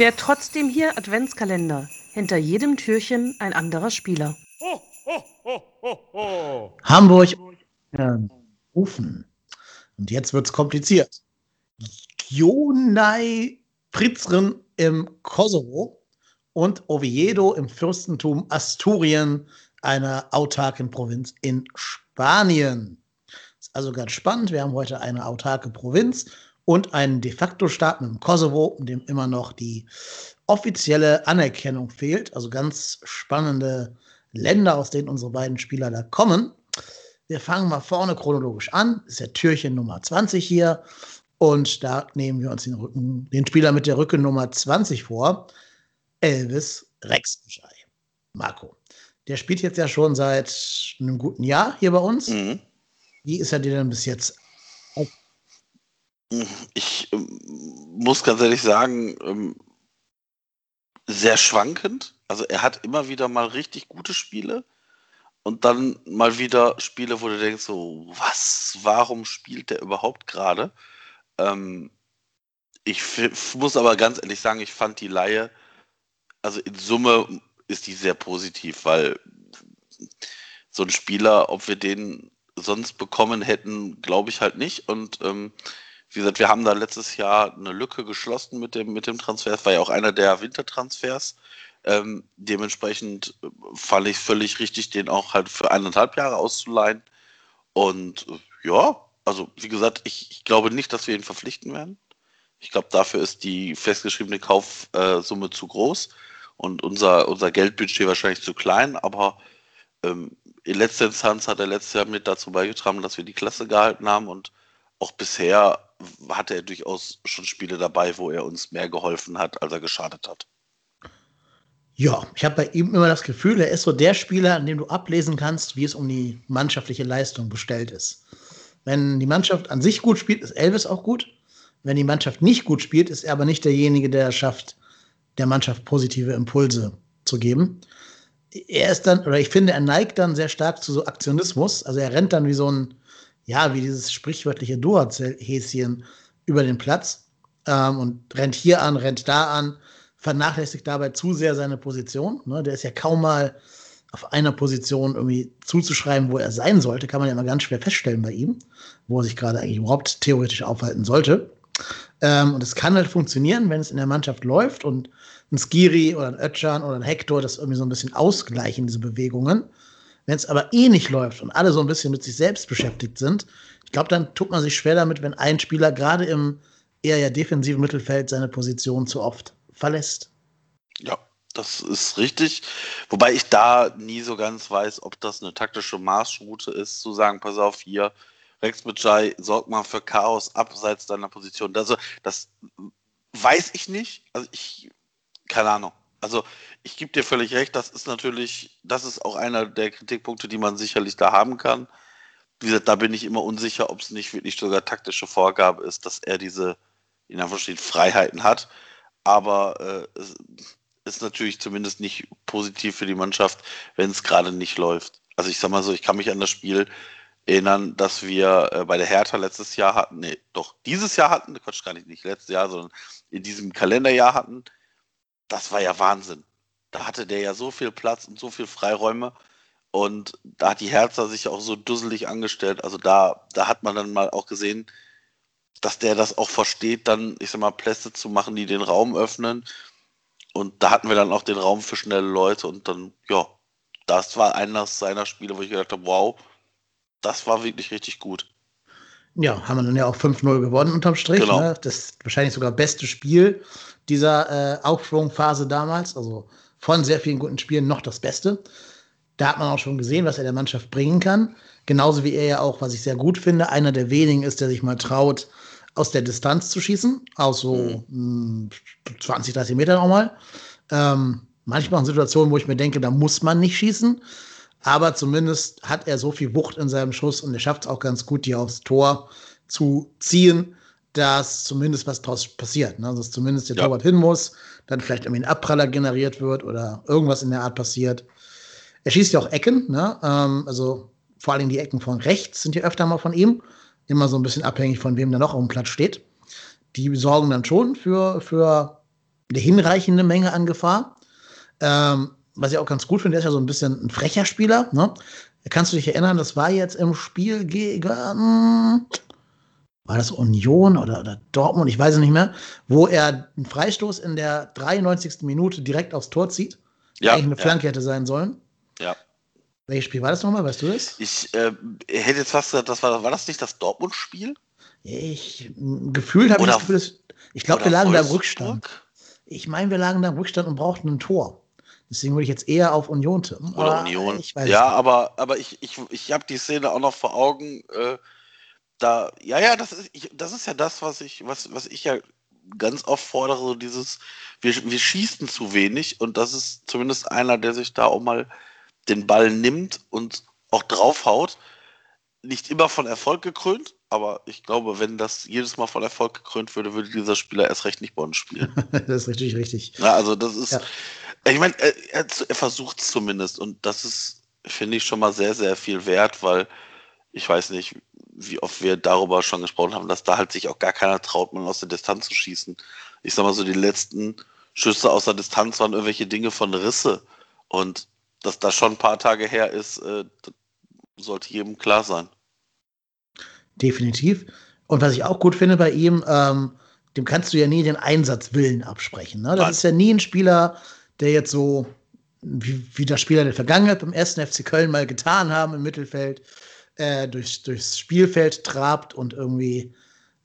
Wer trotzdem hier Adventskalender. Hinter jedem Türchen ein anderer Spieler. Hamburg rufen. Und jetzt wird's kompliziert. Jonai Pritzren im Kosovo und Oviedo im Fürstentum Asturien, einer autarken Provinz in Spanien. Ist also ganz spannend. Wir haben heute eine autarke Provinz und einen de facto Staat mit dem Kosovo, in dem immer noch die offizielle Anerkennung fehlt. Also ganz spannende Länder, aus denen unsere beiden Spieler da kommen. Wir fangen mal vorne chronologisch an. Das ist ja Türchen Nummer 20 hier. Und da nehmen wir uns den, Rücken, den Spieler mit der Rückennummer 20 vor. Elvis Rexenschei. Marco. Der spielt jetzt ja schon seit einem guten Jahr hier bei uns. Mhm. Wie ist er dir denn bis jetzt? Ich ähm, muss ganz ehrlich sagen, ähm, sehr schwankend. Also er hat immer wieder mal richtig gute Spiele und dann mal wieder Spiele, wo du denkst so, was, warum spielt der überhaupt gerade? Ähm, ich muss aber ganz ehrlich sagen, ich fand die Laie, also in Summe ist die sehr positiv, weil so ein Spieler, ob wir den sonst bekommen hätten, glaube ich halt nicht. Und ähm, wie gesagt, wir haben da letztes Jahr eine Lücke geschlossen mit dem, mit dem Transfer. Es war ja auch einer der Wintertransfers. Ähm, dementsprechend äh, fand ich völlig richtig, den auch halt für eineinhalb Jahre auszuleihen. Und äh, ja, also wie gesagt, ich, ich, glaube nicht, dass wir ihn verpflichten werden. Ich glaube, dafür ist die festgeschriebene Kaufsumme äh, zu groß und unser, unser Geldbudget wahrscheinlich zu klein, aber ähm, in letzter Instanz hat er letztes Jahr mit dazu beigetragen, dass wir die Klasse gehalten haben und auch bisher hatte er durchaus schon Spiele dabei, wo er uns mehr geholfen hat, als er geschadet hat. Ja, ich habe bei ihm immer das Gefühl, er ist so der Spieler, an dem du ablesen kannst, wie es um die mannschaftliche Leistung bestellt ist. Wenn die Mannschaft an sich gut spielt, ist Elvis auch gut. Wenn die Mannschaft nicht gut spielt, ist er aber nicht derjenige, der es schafft, der Mannschaft positive Impulse zu geben. Er ist dann, oder ich finde, er neigt dann sehr stark zu so Aktionismus. Also er rennt dann wie so ein, ja, wie dieses sprichwörtliche Duracell-Häschen über den Platz ähm, und rennt hier an, rennt da an, vernachlässigt dabei zu sehr seine Position. Ne? Der ist ja kaum mal auf einer Position irgendwie zuzuschreiben, wo er sein sollte, kann man ja immer ganz schwer feststellen bei ihm, wo er sich gerade eigentlich überhaupt theoretisch aufhalten sollte. Ähm, und es kann halt funktionieren, wenn es in der Mannschaft läuft und ein Skiri oder ein Ötchan oder ein Hector das irgendwie so ein bisschen ausgleichen, diese Bewegungen. Wenn es aber eh nicht läuft und alle so ein bisschen mit sich selbst beschäftigt sind, ich glaube, dann tut man sich schwer damit, wenn ein Spieler gerade im eher ja defensiven Mittelfeld seine Position zu oft verlässt. Ja, das ist richtig. Wobei ich da nie so ganz weiß, ob das eine taktische Marschroute ist, zu sagen, pass auf, hier, Rex Bajai, sorg mal für Chaos abseits deiner Position. Also, das weiß ich nicht. Also, ich, keine Ahnung. Also, ich gebe dir völlig recht, das ist natürlich, das ist auch einer der Kritikpunkte, die man sicherlich da haben kann. Wie gesagt, da bin ich immer unsicher, ob es nicht wirklich sogar taktische Vorgabe ist, dass er diese, in Anführungsstrichen, Freiheiten hat. Aber äh, es ist natürlich zumindest nicht positiv für die Mannschaft, wenn es gerade nicht läuft. Also ich sag mal so, ich kann mich an das Spiel erinnern, dass wir äh, bei der Hertha letztes Jahr hatten, nee, doch, dieses Jahr hatten, Quatsch, gar nicht, nicht letztes Jahr, sondern in diesem Kalenderjahr hatten, das war ja Wahnsinn. Da hatte der ja so viel Platz und so viel Freiräume und da hat die Hertha sich auch so dusselig angestellt. Also da, da hat man dann mal auch gesehen, dass der das auch versteht, dann, ich sag mal, Plätze zu machen, die den Raum öffnen. Und da hatten wir dann auch den Raum für schnelle Leute und dann, ja, das war eines seiner Spiele, wo ich gedacht habe, wow, das war wirklich richtig gut. Ja, haben wir dann ja auch 5-0 gewonnen unterm Strich. Genau. Ne? Das wahrscheinlich sogar beste Spiel dieser äh, Aufschwungphase damals. Also von sehr vielen guten Spielen noch das Beste. Da hat man auch schon gesehen, was er der Mannschaft bringen kann. Genauso wie er ja auch, was ich sehr gut finde, einer der wenigen ist, der sich mal traut, aus der Distanz zu schießen. Aus so mhm. 20, 30 Metern auch mal. Ähm, manchmal in Situationen, wo ich mir denke, da muss man nicht schießen. Aber zumindest hat er so viel Wucht in seinem Schuss und er schafft es auch ganz gut, die aufs Tor zu ziehen, dass zumindest was draus passiert. Ne? Dass zumindest der ja. Torwart hin muss, dann vielleicht irgendwie ein Abpraller generiert wird oder irgendwas in der Art passiert. Er schießt ja auch Ecken, ne? Ähm, also vor allem die Ecken von rechts sind ja öfter mal von ihm. Immer so ein bisschen abhängig von wem da noch auf dem Platz steht. Die sorgen dann schon für, für eine hinreichende Menge an Gefahr. Ähm, was ich auch ganz gut finde, der ist ja so ein bisschen ein frecher Spieler. Ne? Kannst du dich erinnern, das war jetzt im Spiel gegen, war das Union oder, oder Dortmund, ich weiß es nicht mehr, wo er einen Freistoß in der 93. Minute direkt aufs Tor zieht. Ja, eigentlich eine Flanke hätte sein sollen. Ja. Welches Spiel war das nochmal? Weißt du das? Ich äh, hätte jetzt fast gesagt, das war, war das nicht das Dortmund-Spiel? Ich gefühlt habe ich das Gefühl, ich glaube, wir lagen Wolfsburg? da im Rückstand. Ich meine, wir lagen da im Rückstand und brauchten ein Tor. Deswegen würde ich jetzt eher auf Union tippen. Oder Union. ja, aber, aber ich, ich, ich habe die Szene auch noch vor Augen. Äh, da, ja, ja, das ist, ich, das ist ja das, was ich, was, was ich ja ganz oft fordere, so dieses, wir, wir schießen zu wenig und das ist zumindest einer, der sich da auch mal den Ball nimmt und auch draufhaut. Nicht immer von Erfolg gekrönt, aber ich glaube, wenn das jedes Mal von Erfolg gekrönt würde, würde dieser Spieler erst recht nicht Bonn spielen. das ist richtig, richtig. Ja, also das ist, ja. ich meine, er, er versucht es zumindest und das ist, finde ich, schon mal sehr, sehr viel wert, weil ich weiß nicht, wie oft wir darüber schon gesprochen haben, dass da halt sich auch gar keiner traut, mal aus der Distanz zu schießen. Ich sag mal so, die letzten Schüsse aus der Distanz waren irgendwelche Dinge von Risse. Und dass das schon ein paar Tage her ist, äh, sollte jedem klar sein. Definitiv. Und was ich auch gut finde bei ihm, ähm, dem kannst du ja nie den Einsatzwillen absprechen. Ne? Das Nein. ist ja nie ein Spieler, der jetzt so, wie, wie der Spieler der Vergangenheit beim ersten FC Köln mal getan haben im Mittelfeld, äh, durchs, durchs Spielfeld trabt und irgendwie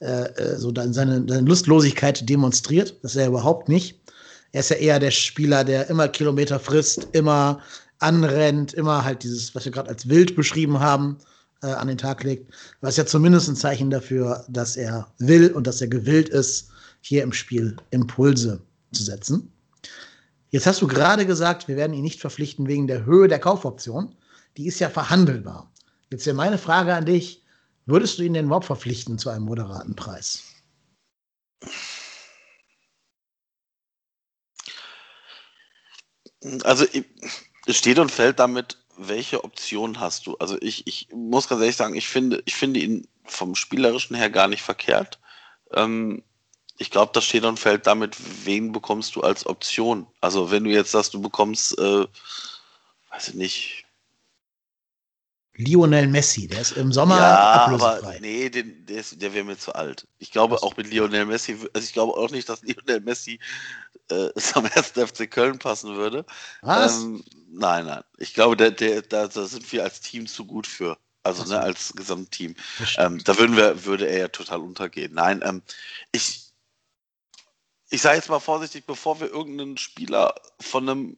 äh, äh, so dann seine, seine Lustlosigkeit demonstriert. Das ist er überhaupt nicht. Er ist ja eher der Spieler, der immer Kilometer frisst, immer anrennt, immer halt dieses, was wir gerade als wild beschrieben haben, äh, an den Tag legt. Was ja zumindest ein Zeichen dafür, dass er will und dass er gewillt ist, hier im Spiel Impulse zu setzen. Jetzt hast du gerade gesagt, wir werden ihn nicht verpflichten wegen der Höhe der Kaufoption. Die ist ja verhandelbar. Jetzt wäre meine Frage an dich: Würdest du ihn denn überhaupt verpflichten zu einem moderaten Preis? Also, es steht und fällt damit, welche Option hast du? Also, ich, ich muss ganz ehrlich sagen, ich finde, ich finde ihn vom Spielerischen her gar nicht verkehrt. Ähm, ich glaube, das steht und fällt damit, wen bekommst du als Option? Also, wenn du jetzt sagst, du bekommst, äh, weiß ich nicht, Lionel Messi, der ist im Sommer ja, ablösefrei. Aber nee, den, der, der wäre mir zu alt. Ich glaube auch mit Lionel Messi, also ich glaube auch nicht, dass Lionel Messi äh, zum ersten FC Köln passen würde. Was? Ähm, nein, nein. Ich glaube, der, der, da, da sind wir als Team zu gut für. Also ne, als Gesamtteam. Ähm, da würden wir, würde er ja total untergehen. Nein, ähm, ich, ich sage jetzt mal vorsichtig, bevor wir irgendeinen Spieler von einem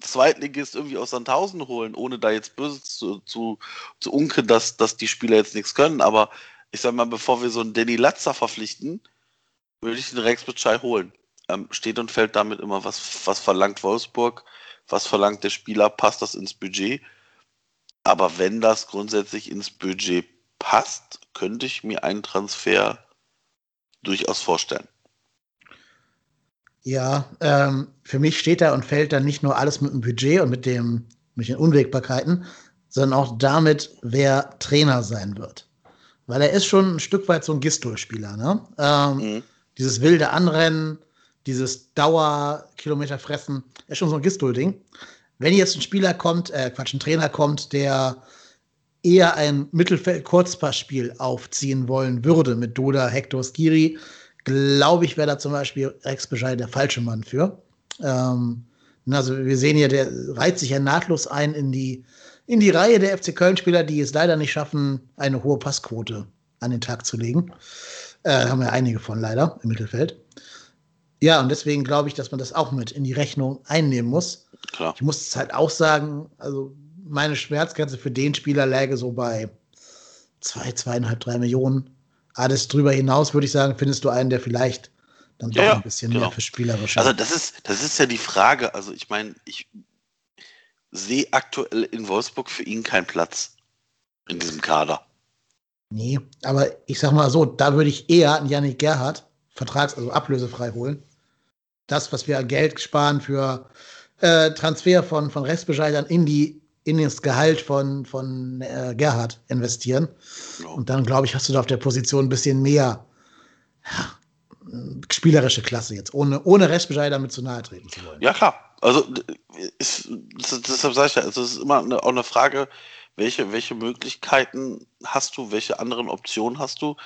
Zweitligist irgendwie aus Sandhausen holen, ohne da jetzt böse zu, zu, zu unken, dass, dass die Spieler jetzt nichts können. Aber ich sag mal, bevor wir so einen Danny Latzer verpflichten, würde ich den Rex Bitschei holen. Ähm, steht und fällt damit immer, was, was verlangt Wolfsburg, was verlangt der Spieler, passt das ins Budget. Aber wenn das grundsätzlich ins Budget passt, könnte ich mir einen Transfer durchaus vorstellen. Ja, ähm, für mich steht da und fällt dann nicht nur alles mit dem Budget und mit, dem, mit den Unwägbarkeiten, sondern auch damit, wer Trainer sein wird. Weil er ist schon ein Stück weit so ein Gistol-Spieler. Ne? Ähm, mhm. Dieses wilde Anrennen, dieses Dauerkilometer fressen, ist schon so ein Gistol-Ding. Wenn jetzt ein Spieler kommt, äh, Quatsch, ein Trainer kommt, der eher ein Mittelfeld-Kurzpassspiel aufziehen wollen würde mit Doda, Hector, Skiri, glaube ich, wäre da zum Beispiel Rex Bescheid der falsche Mann für. Ähm, also wir sehen hier, der reiht sich ja nahtlos ein in die, in die Reihe der FC Köln-Spieler, die es leider nicht schaffen, eine hohe Passquote an den Tag zu legen. Äh, haben wir einige von leider im Mittelfeld. Ja, und deswegen glaube ich, dass man das auch mit in die Rechnung einnehmen muss. Klar. Ich muss es halt auch sagen, also meine Schmerzgrenze für den Spieler läge so bei zwei, zweieinhalb, drei Millionen. Alles drüber hinaus, würde ich sagen, findest du einen, der vielleicht dann doch ja, ein bisschen genau. mehr für spielerisch Also das ist, das ist ja die Frage. Also ich meine, ich sehe aktuell in Wolfsburg für ihn keinen Platz in diesem Kader. Nee, aber ich sag mal so, da würde ich eher einen Yannick Gerhardt vertrags-, also ablösefrei holen. Das, was wir an Geld sparen für äh, Transfer von, von Restbescheidern in die in das Gehalt von, von äh, Gerhard investieren. Und dann, glaube ich, hast du da auf der Position ein bisschen mehr, ja, spielerische Klasse jetzt, ohne, ohne Restbescheid damit zu nahe treten zu wollen. Ja, klar. Also, ist, deshalb sage ich ja, also es ist immer eine, auch eine Frage, welche, welche Möglichkeiten hast du, welche anderen Optionen hast du.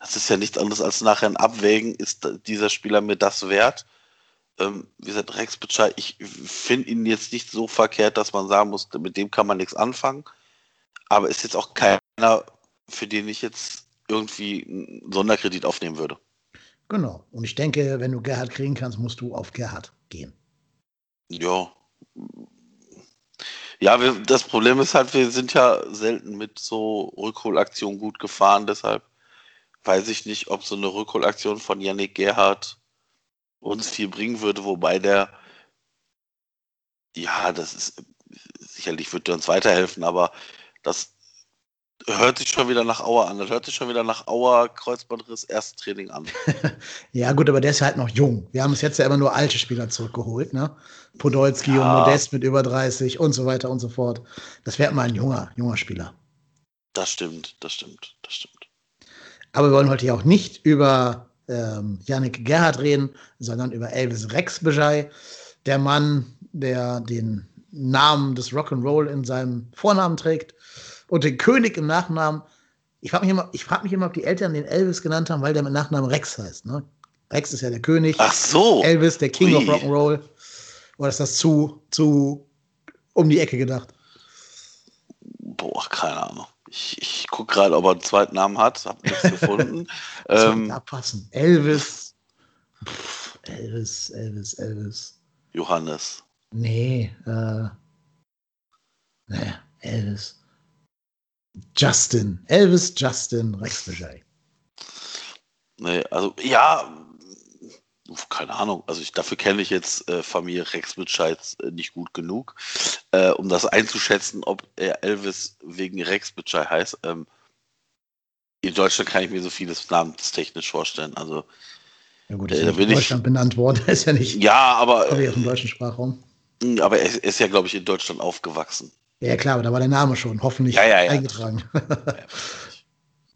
Das ist ja nichts anderes als nachher ein Abwägen, ist dieser Spieler mir das wert? Ähm, wie gesagt, Rex Bitschei, ich finde ihn jetzt nicht so verkehrt, dass man sagen muss, mit dem kann man nichts anfangen. Aber ist jetzt auch keiner, für den ich jetzt irgendwie einen Sonderkredit aufnehmen würde. Genau. Und ich denke, wenn du Gerhard kriegen kannst, musst du auf Gerhard gehen. Ja. Ja, wir, das Problem ist halt, wir sind ja selten mit so Rückholaktionen gut gefahren, deshalb weiß ich nicht, ob so eine Rückholaktion von Yannick Gerhard uns viel bringen würde, wobei der, ja, das ist, sicherlich wird er uns weiterhelfen, aber das hört sich schon wieder nach Auer an. Das hört sich schon wieder nach Auer Kreuzbandriss erstes Training an. ja, gut, aber der ist halt noch jung. Wir haben es jetzt ja immer nur alte Spieler zurückgeholt, ne? Podolski ja. und Modest mit über 30 und so weiter und so fort. Das wäre mal ein junger, junger Spieler. Das stimmt, das stimmt, das stimmt. Aber wir wollen heute ja auch nicht über ähm, Yannick Gerhardt reden, sondern über Elvis Rexbejai, der Mann, der den Namen des Rock'n'Roll in seinem Vornamen trägt und den König im Nachnamen. Ich frage mich, immer, frag mich immer, ob die Eltern den Elvis genannt haben, weil der mit Nachnamen Rex heißt. Ne? Rex ist ja der König. Ach so. Elvis, der King Ui. of Rock'n'Roll. Oder ist das zu, zu um die Ecke gedacht? Boah, keine Ahnung. Ich, ich gucke gerade, ob er einen zweiten Namen hat. Hab nichts gefunden. ähm, da passen. Elvis. Pff, Elvis, Elvis, Elvis. Johannes. Nee, äh. Nee, Elvis. Justin. Elvis Justin Rexbejai. Nee, also ja, keine Ahnung. Also ich, dafür kenne ich jetzt äh, Familie Rex Bitscheids äh, nicht gut genug, äh, um das einzuschätzen, ob er Elvis wegen Rex Bitschei heißt. Ähm, in Deutschland kann ich mir so vieles namenstechnisch vorstellen. Also ja gut, ist äh, in Deutschland ich, benannt worden, ist ja nicht. Ja, aber im deutschen Sprachraum. Hm, aber er ist ja, glaube ich, in Deutschland aufgewachsen. Ja, klar, aber da war der Name schon hoffentlich ja, ja, ja, eingetragen.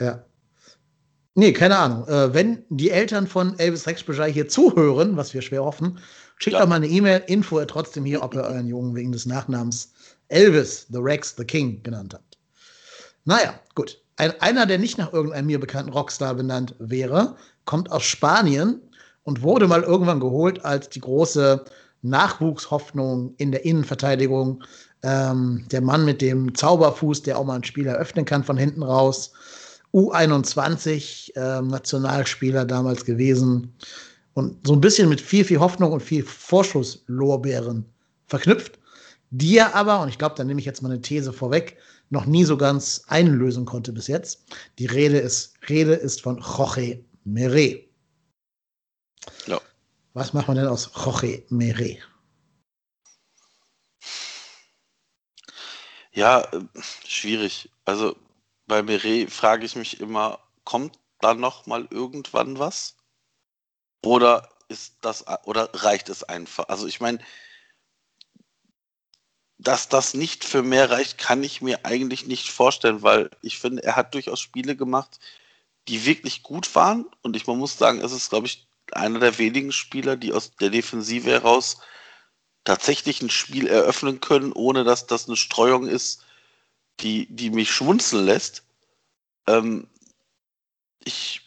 ja. Nee, keine Ahnung. Äh, wenn die Eltern von Elvis Rexbejai hier zuhören, was wir schwer hoffen, schickt doch mal eine E-Mail, info trotzdem hier, ob ihr euren Jungen wegen des Nachnamens Elvis, The Rex, The King genannt habt. Naja, gut. Ein, einer, der nicht nach irgendeinem mir bekannten Rockstar benannt wäre, kommt aus Spanien und wurde mal irgendwann geholt als die große Nachwuchshoffnung in der Innenverteidigung ähm, der Mann mit dem Zauberfuß, der auch mal ein Spiel eröffnen kann von hinten raus. U21 äh, Nationalspieler damals gewesen und so ein bisschen mit viel, viel Hoffnung und viel Vorschusslorbeeren verknüpft, die er aber, und ich glaube, da nehme ich jetzt mal eine These vorweg, noch nie so ganz einlösen konnte bis jetzt. Die Rede ist, Rede ist von Jorge Mere. Ja. Was macht man denn aus Jorge Mere? Ja, äh, schwierig. Also bei Meret frage ich mich immer, kommt da noch mal irgendwann was? Oder ist das oder reicht es einfach? Also ich meine, dass das nicht für mehr reicht, kann ich mir eigentlich nicht vorstellen, weil ich finde, er hat durchaus Spiele gemacht, die wirklich gut waren. Und ich man muss sagen, es ist, glaube ich, einer der wenigen Spieler, die aus der Defensive heraus tatsächlich ein Spiel eröffnen können, ohne dass das eine Streuung ist, die, die mich schmunzeln lässt. Ähm, ich,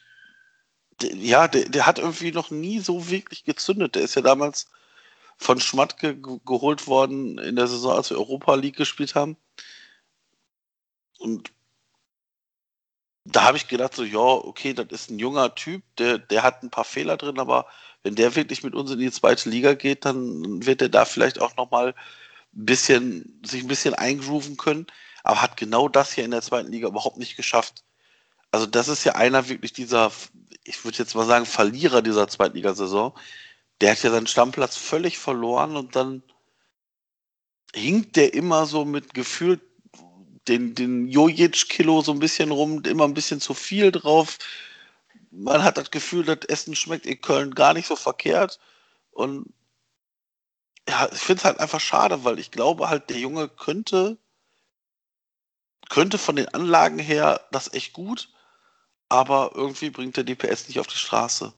ja, der, der hat irgendwie noch nie so wirklich gezündet. Der ist ja damals von Schmatke geholt worden in der Saison, als wir Europa League gespielt haben. Und da habe ich gedacht, so, ja, okay, das ist ein junger Typ, der, der hat ein paar Fehler drin, aber wenn der wirklich mit uns in die zweite Liga geht, dann wird er da vielleicht auch nochmal ein bisschen, sich ein bisschen eingrooven können, aber hat genau das hier in der zweiten Liga überhaupt nicht geschafft. Also das ist ja einer wirklich dieser, ich würde jetzt mal sagen, Verlierer dieser Zweitligasaison. Der hat ja seinen Stammplatz völlig verloren und dann hinkt der immer so mit gefühlt den, den Jojic-Kilo so ein bisschen rum, immer ein bisschen zu viel drauf man hat das Gefühl, das Essen schmeckt in Köln gar nicht so verkehrt. Und ja, ich finde es halt einfach schade, weil ich glaube halt, der Junge könnte, könnte von den Anlagen her das echt gut, aber irgendwie bringt er die PS nicht auf die Straße.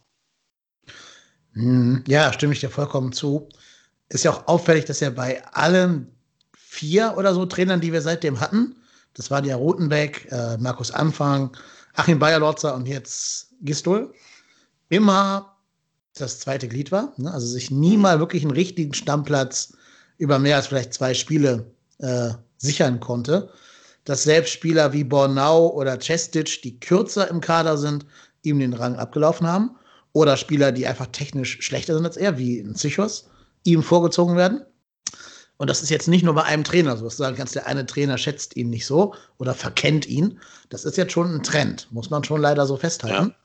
Hm, ja, stimme ich dir vollkommen zu. Ist ja auch auffällig, dass er bei allen vier oder so Trainern, die wir seitdem hatten, das waren ja Rotenbeck, äh, Markus Anfang, Achim Bayerlotzer und jetzt Gistol, immer das zweite Glied war. Ne? Also sich nie mal wirklich einen richtigen Stammplatz über mehr als vielleicht zwei Spiele äh, sichern konnte. Dass selbst Spieler wie Bornau oder Cestic, die kürzer im Kader sind, ihm den Rang abgelaufen haben. Oder Spieler, die einfach technisch schlechter sind als er, wie ein Zichos, ihm vorgezogen werden. Und das ist jetzt nicht nur bei einem Trainer so, dass du sagen kannst, der eine Trainer schätzt ihn nicht so oder verkennt ihn. Das ist jetzt schon ein Trend, muss man schon leider so festhalten.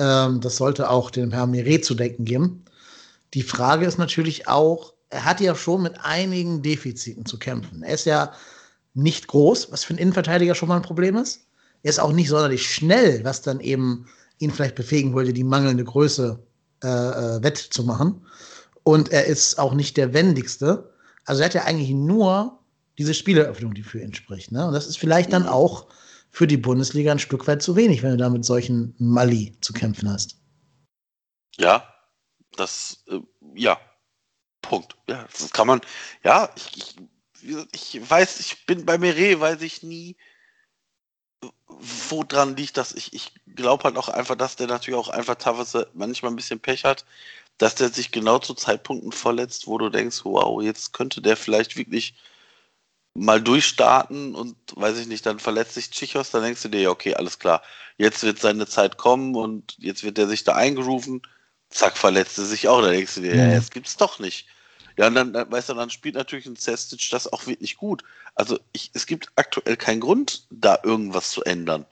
Ja. Ähm, das sollte auch dem Herrn Mire zu denken geben. Die Frage ist natürlich auch, er hat ja schon mit einigen Defiziten zu kämpfen. Er ist ja nicht groß, was für einen Innenverteidiger schon mal ein Problem ist. Er ist auch nicht sonderlich schnell, was dann eben ihn vielleicht befähigen wollte, die mangelnde Größe äh, äh, wettzumachen. Und er ist auch nicht der wendigste. Also er hat ja eigentlich nur diese Spieleröffnung, die für ihn spricht. Ne? Und das ist vielleicht dann auch für die Bundesliga ein Stück weit zu wenig, wenn du da mit solchen Mali zu kämpfen hast. Ja, das, äh, ja, Punkt. Ja, das kann man, ja, ich, ich, ich weiß, ich bin bei Meret, weiß ich nie, wo dran liegt, dass ich, ich glaube halt auch einfach, dass der natürlich auch einfach teilweise manchmal ein bisschen Pech hat, dass der sich genau zu Zeitpunkten verletzt, wo du denkst, wow, jetzt könnte der vielleicht wirklich mal durchstarten und weiß ich nicht, dann verletzt sich Chichos, dann denkst du dir, ja, okay, alles klar, jetzt wird seine Zeit kommen und jetzt wird er sich da eingerufen, zack, verletzt er sich auch, dann denkst du dir, ja, jetzt gibt's doch nicht. Ja, und dann, dann, weißt du, dann spielt natürlich ein Cestic das auch wirklich gut. Also ich, es gibt aktuell keinen Grund, da irgendwas zu ändern.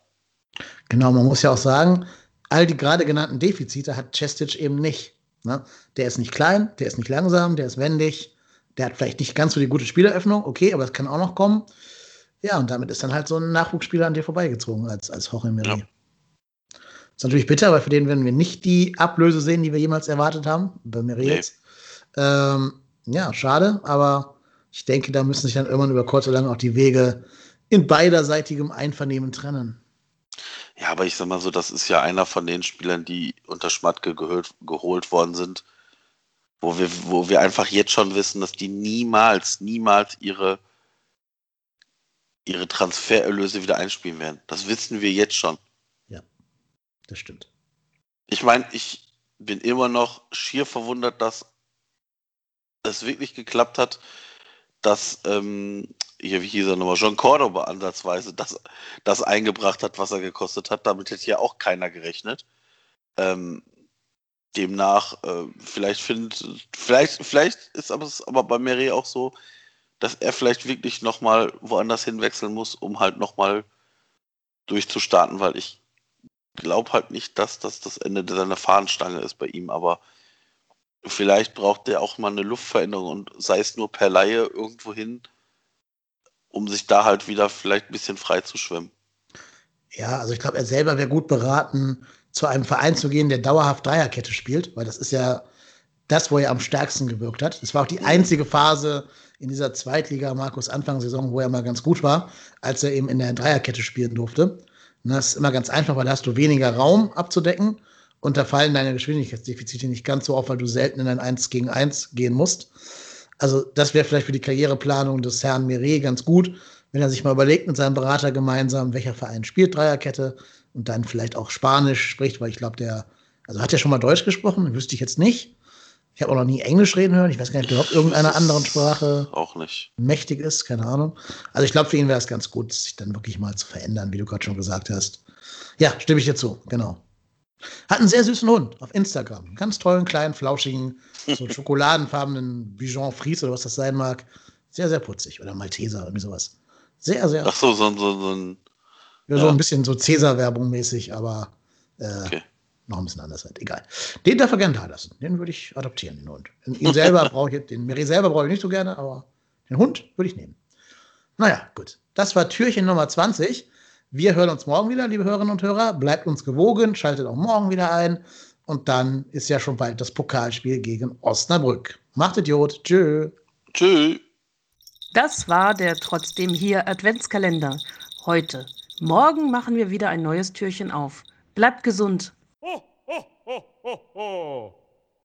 Genau, man muss ja auch sagen, all die gerade genannten Defizite hat Cestic eben nicht. Ne? Der ist nicht klein, der ist nicht langsam, der ist wendig, der hat vielleicht nicht ganz so die gute Spieleröffnung, okay, aber das kann auch noch kommen. Ja, und damit ist dann halt so ein Nachwuchsspieler an dir vorbeigezogen als, als Jorge Miri. Ja. Ist natürlich bitter, weil für den werden wir nicht die Ablöse sehen, die wir jemals erwartet haben. Bei Miri nee. jetzt. Ähm, ja, schade, aber ich denke, da müssen sich dann irgendwann über kurz oder lang auch die Wege in beiderseitigem Einvernehmen trennen. Ja, aber ich sag mal so, das ist ja einer von den Spielern, die unter Schmatke geholt, geholt worden sind, wo wir, wo wir einfach jetzt schon wissen, dass die niemals, niemals ihre, ihre Transfererlöse wieder einspielen werden. Das wissen wir jetzt schon. Ja, das stimmt. Ich meine, ich bin immer noch schier verwundert, dass es wirklich geklappt hat, dass, ähm, hier, wie hieß er nochmal, John Cordoba ansatzweise das, das eingebracht hat, was er gekostet hat. Damit hätte ja auch keiner gerechnet. Ähm, demnach, äh, vielleicht findet, vielleicht, vielleicht ist es aber bei Mary auch so, dass er vielleicht wirklich nochmal woanders hinwechseln muss, um halt nochmal durchzustarten, weil ich glaube halt nicht, dass das das Ende seiner Fahnenstange ist bei ihm, aber vielleicht braucht der auch mal eine Luftveränderung und sei es nur per Laie irgendwo hin, um sich da halt wieder vielleicht ein bisschen frei zu schwimmen. Ja, also ich glaube, er selber wäre gut beraten, zu einem Verein zu gehen, der dauerhaft Dreierkette spielt, weil das ist ja das, wo er am stärksten gewirkt hat. Das war auch die einzige Phase in dieser Zweitliga Markus Anfangssaison, wo er mal ganz gut war, als er eben in der Dreierkette spielen durfte. Und das ist immer ganz einfach, weil da hast du weniger Raum abzudecken und da fallen deine Geschwindigkeitsdefizite nicht ganz so auf, weil du selten in ein 1 gegen 1 gehen musst. Also das wäre vielleicht für die Karriereplanung des Herrn Mire ganz gut, wenn er sich mal überlegt mit seinem Berater gemeinsam, welcher Verein spielt Dreierkette und dann vielleicht auch Spanisch spricht, weil ich glaube, der, also hat er schon mal Deutsch gesprochen, wüsste ich jetzt nicht. Ich habe auch noch nie Englisch reden hören. Ich weiß gar nicht, ob überhaupt irgendeiner anderen Sprache auch nicht. mächtig ist, keine Ahnung. Also ich glaube, für ihn wäre es ganz gut, sich dann wirklich mal zu verändern, wie du gerade schon gesagt hast. Ja, stimme ich dir zu, genau. Hat einen sehr süßen Hund auf Instagram. Ganz tollen, kleinen, flauschigen, so schokoladenfarbenen Bijon Fries oder was das sein mag. Sehr, sehr putzig. Oder Malteser, irgendwie sowas. Sehr, sehr. Ach so, so, so, so ein. Ja, so ein bisschen so Cäsar-Werbung mäßig, aber äh, okay. noch ein bisschen anders halt. Egal. Den darf er gerne da lassen. Den würde ich adoptieren, den Hund. Ihn selber brauche ich, den Mary selber brauche ich nicht so gerne, aber den Hund würde ich nehmen. Naja, gut. Das war Türchen Nummer 20. Wir hören uns morgen wieder, liebe Hörerinnen und Hörer. Bleibt uns gewogen, schaltet auch morgen wieder ein. Und dann ist ja schon bald das Pokalspiel gegen Osnabrück. Macht Idiot. Tschö. Tschö. Das war der trotzdem hier Adventskalender. Heute. Morgen machen wir wieder ein neues Türchen auf. Bleibt gesund. Ho, ho, ho, ho, ho.